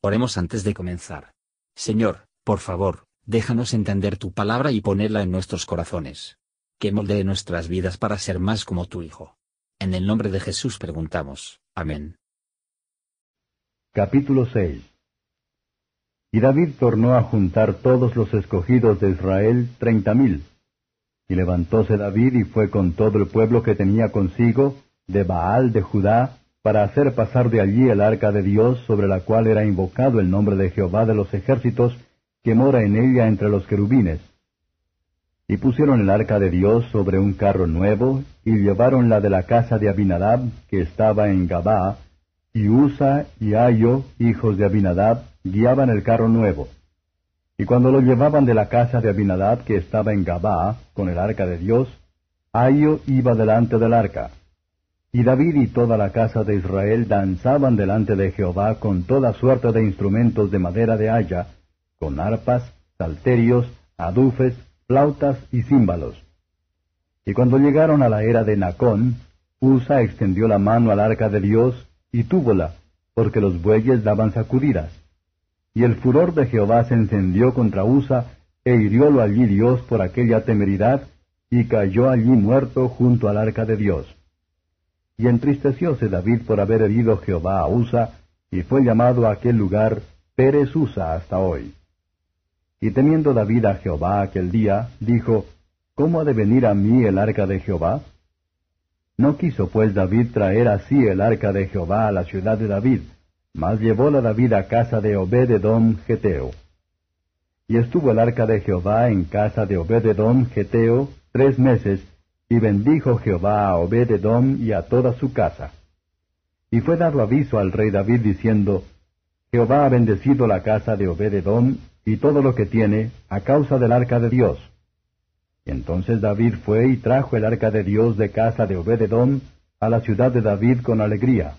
Oremos antes de comenzar. Señor, por favor, déjanos entender tu palabra y ponerla en nuestros corazones. Que moldee nuestras vidas para ser más como tu Hijo. En el nombre de Jesús preguntamos. Amén. Capítulo 6 Y David tornó a juntar todos los escogidos de Israel, treinta mil. Y levantóse David y fue con todo el pueblo que tenía consigo, de Baal de Judá, para hacer pasar de allí el arca de Dios, sobre la cual era invocado el nombre de Jehová de los ejércitos, que mora en ella entre los querubines. Y pusieron el arca de Dios sobre un carro nuevo, y llevaronla de la casa de Abinadab, que estaba en Gabá, y Usa y Ayo, hijos de Abinadab, guiaban el carro nuevo. Y cuando lo llevaban de la casa de Abinadab, que estaba en Gabá, con el arca de Dios, Ayo iba delante del arca. Y David y toda la casa de Israel danzaban delante de Jehová con toda suerte de instrumentos de madera de haya, con arpas, salterios, adufes, flautas y címbalos. Y cuando llegaron a la era de Nacón, Usa extendió la mano al arca de Dios y túvola, porque los bueyes daban sacudidas. Y el furor de Jehová se encendió contra Usa, e hiriólo allí Dios por aquella temeridad, y cayó allí muerto junto al arca de Dios. Y entristecióse David por haber herido Jehová a Usa, y fue llamado a aquel lugar Pérez Usa hasta hoy. Y temiendo David a Jehová aquel día, dijo, ¿Cómo ha de venir a mí el arca de Jehová? No quiso pues David traer así el arca de Jehová a la ciudad de David, mas llevóla David a casa de Obededom Geteo. Y estuvo el arca de Jehová en casa de Obededom Geteo tres meses, y bendijo Jehová a Obededom y a toda su casa. Y fue dado aviso al rey David diciendo, Jehová ha bendecido la casa de Obededom y todo lo que tiene a causa del arca de Dios. Y entonces David fue y trajo el arca de Dios de casa de Obededom a la ciudad de David con alegría.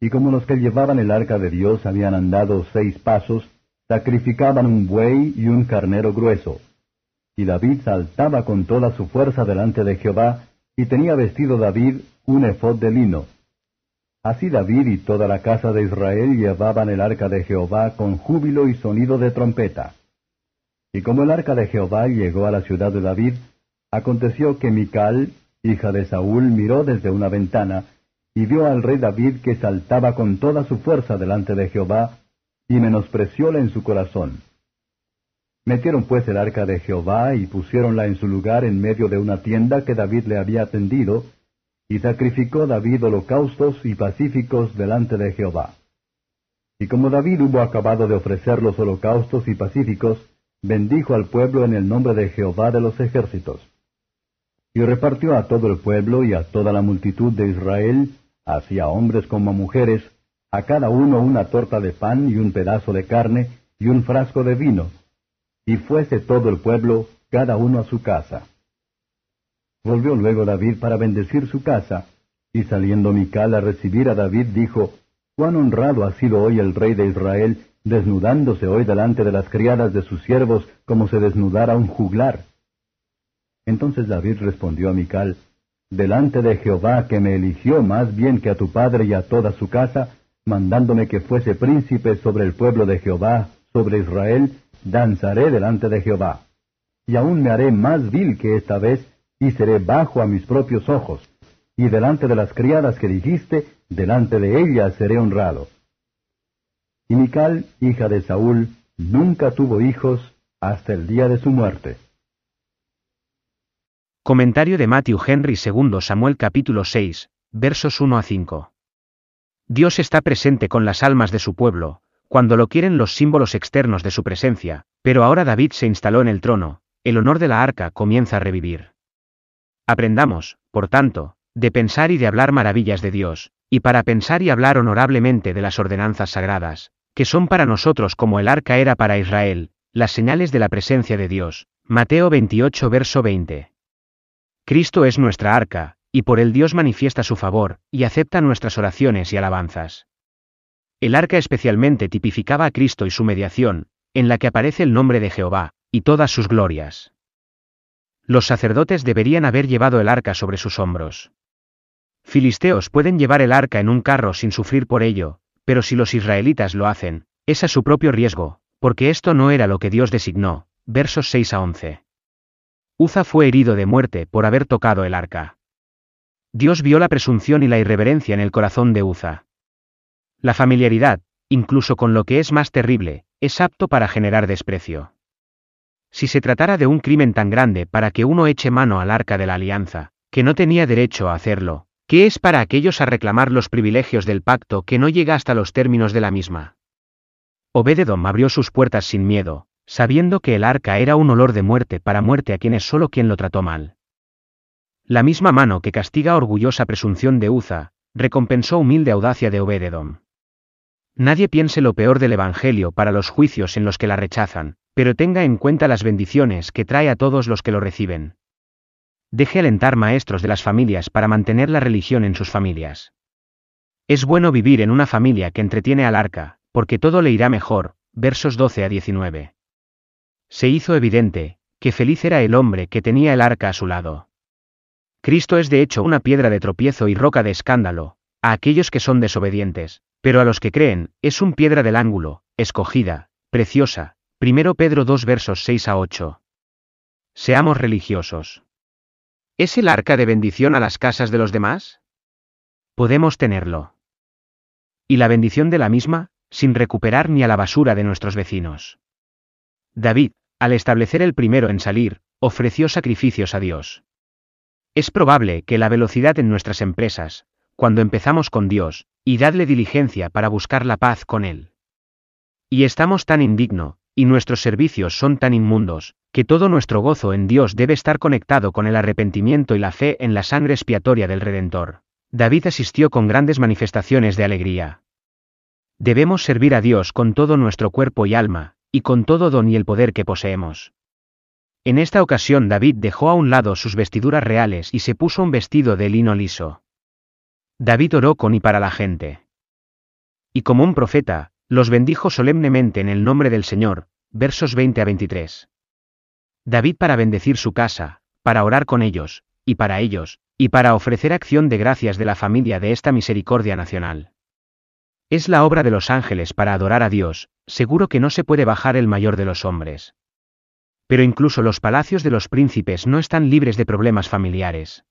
Y como los que llevaban el arca de Dios habían andado seis pasos, sacrificaban un buey y un carnero grueso. Y David saltaba con toda su fuerza delante de Jehová, y tenía vestido David un efod de lino. Así David y toda la casa de Israel llevaban el arca de Jehová con júbilo y sonido de trompeta. Y como el arca de Jehová llegó a la ciudad de David, aconteció que Mical, hija de Saúl, miró desde una ventana, y vio al rey David que saltaba con toda su fuerza delante de Jehová, y menosprecióla en su corazón. Metieron pues el arca de Jehová y pusiéronla en su lugar en medio de una tienda que David le había tendido, y sacrificó David holocaustos y pacíficos delante de Jehová. Y como David hubo acabado de ofrecer los holocaustos y pacíficos, bendijo al pueblo en el nombre de Jehová de los ejércitos. Y repartió a todo el pueblo y a toda la multitud de Israel, así a hombres como a mujeres, a cada uno una torta de pan y un pedazo de carne y un frasco de vino, y fuese todo el pueblo, cada uno a su casa. Volvió luego David para bendecir su casa, y saliendo Mical a recibir a David, dijo, Cuán honrado ha sido hoy el rey de Israel, desnudándose hoy delante de las criadas de sus siervos, como se desnudara un juglar. Entonces David respondió a Mical, Delante de Jehová que me eligió más bien que a tu padre y a toda su casa, mandándome que fuese príncipe sobre el pueblo de Jehová, sobre Israel, danzaré delante de Jehová. Y aún me haré más vil que esta vez, y seré bajo a mis propios ojos. Y delante de las criadas que dijiste, delante de ellas seré honrado. Y Mical, hija de Saúl, nunca tuvo hijos hasta el día de su muerte. Comentario de Matthew Henry II Samuel capítulo 6, versos 1 a 5. Dios está presente con las almas de su pueblo, cuando lo quieren los símbolos externos de su presencia, pero ahora David se instaló en el trono, el honor de la arca comienza a revivir. Aprendamos, por tanto, de pensar y de hablar maravillas de Dios, y para pensar y hablar honorablemente de las ordenanzas sagradas, que son para nosotros como el arca era para Israel, las señales de la presencia de Dios. Mateo 28 verso 20. Cristo es nuestra arca, y por él Dios manifiesta su favor, y acepta nuestras oraciones y alabanzas. El arca especialmente tipificaba a Cristo y su mediación, en la que aparece el nombre de Jehová, y todas sus glorias. Los sacerdotes deberían haber llevado el arca sobre sus hombros. Filisteos pueden llevar el arca en un carro sin sufrir por ello, pero si los israelitas lo hacen, es a su propio riesgo, porque esto no era lo que Dios designó. Versos 6 a 11. Uza fue herido de muerte por haber tocado el arca. Dios vio la presunción y la irreverencia en el corazón de Uza. La familiaridad, incluso con lo que es más terrible, es apto para generar desprecio. Si se tratara de un crimen tan grande para que uno eche mano al arca de la alianza, que no tenía derecho a hacerlo, ¿qué es para aquellos a reclamar los privilegios del pacto que no llega hasta los términos de la misma? Obededom abrió sus puertas sin miedo, sabiendo que el arca era un olor de muerte para muerte a quien es solo quien lo trató mal. La misma mano que castiga orgullosa presunción de Uza, recompensó humilde audacia de Obededom. Nadie piense lo peor del Evangelio para los juicios en los que la rechazan, pero tenga en cuenta las bendiciones que trae a todos los que lo reciben. Deje alentar maestros de las familias para mantener la religión en sus familias. Es bueno vivir en una familia que entretiene al arca, porque todo le irá mejor, versos 12 a 19. Se hizo evidente, que feliz era el hombre que tenía el arca a su lado. Cristo es de hecho una piedra de tropiezo y roca de escándalo, a aquellos que son desobedientes, pero a los que creen, es un piedra del ángulo, escogida, preciosa. 1 Pedro 2 versos 6 a 8. Seamos religiosos. ¿Es el arca de bendición a las casas de los demás? Podemos tenerlo. Y la bendición de la misma, sin recuperar ni a la basura de nuestros vecinos. David, al establecer el primero en salir, ofreció sacrificios a Dios. Es probable que la velocidad en nuestras empresas, cuando empezamos con Dios, y dadle diligencia para buscar la paz con Él. Y estamos tan indigno, y nuestros servicios son tan inmundos, que todo nuestro gozo en Dios debe estar conectado con el arrepentimiento y la fe en la sangre expiatoria del Redentor. David asistió con grandes manifestaciones de alegría. Debemos servir a Dios con todo nuestro cuerpo y alma, y con todo don y el poder que poseemos. En esta ocasión David dejó a un lado sus vestiduras reales y se puso un vestido de lino liso. David oró con y para la gente. Y como un profeta, los bendijo solemnemente en el nombre del Señor, versos 20 a 23. David para bendecir su casa, para orar con ellos, y para ellos, y para ofrecer acción de gracias de la familia de esta misericordia nacional. Es la obra de los ángeles para adorar a Dios, seguro que no se puede bajar el mayor de los hombres. Pero incluso los palacios de los príncipes no están libres de problemas familiares.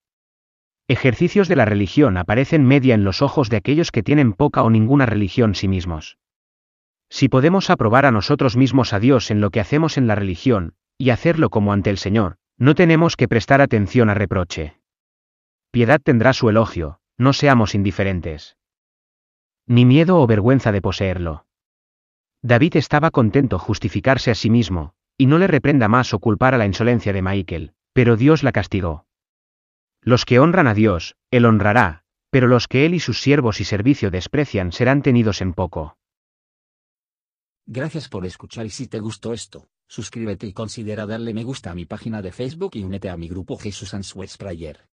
Ejercicios de la religión aparecen media en los ojos de aquellos que tienen poca o ninguna religión sí mismos. Si podemos aprobar a nosotros mismos a Dios en lo que hacemos en la religión, y hacerlo como ante el Señor, no tenemos que prestar atención a reproche. Piedad tendrá su elogio, no seamos indiferentes. Ni miedo o vergüenza de poseerlo. David estaba contento justificarse a sí mismo, y no le reprenda más o culpar a la insolencia de Michael, pero Dios la castigó. Los que honran a Dios, Él honrará, pero los que Él y sus siervos y servicio desprecian serán tenidos en poco. Gracias por escuchar y si te gustó esto, suscríbete y considera darle me gusta a mi página de Facebook y únete a mi grupo Jesús Answers Prayer.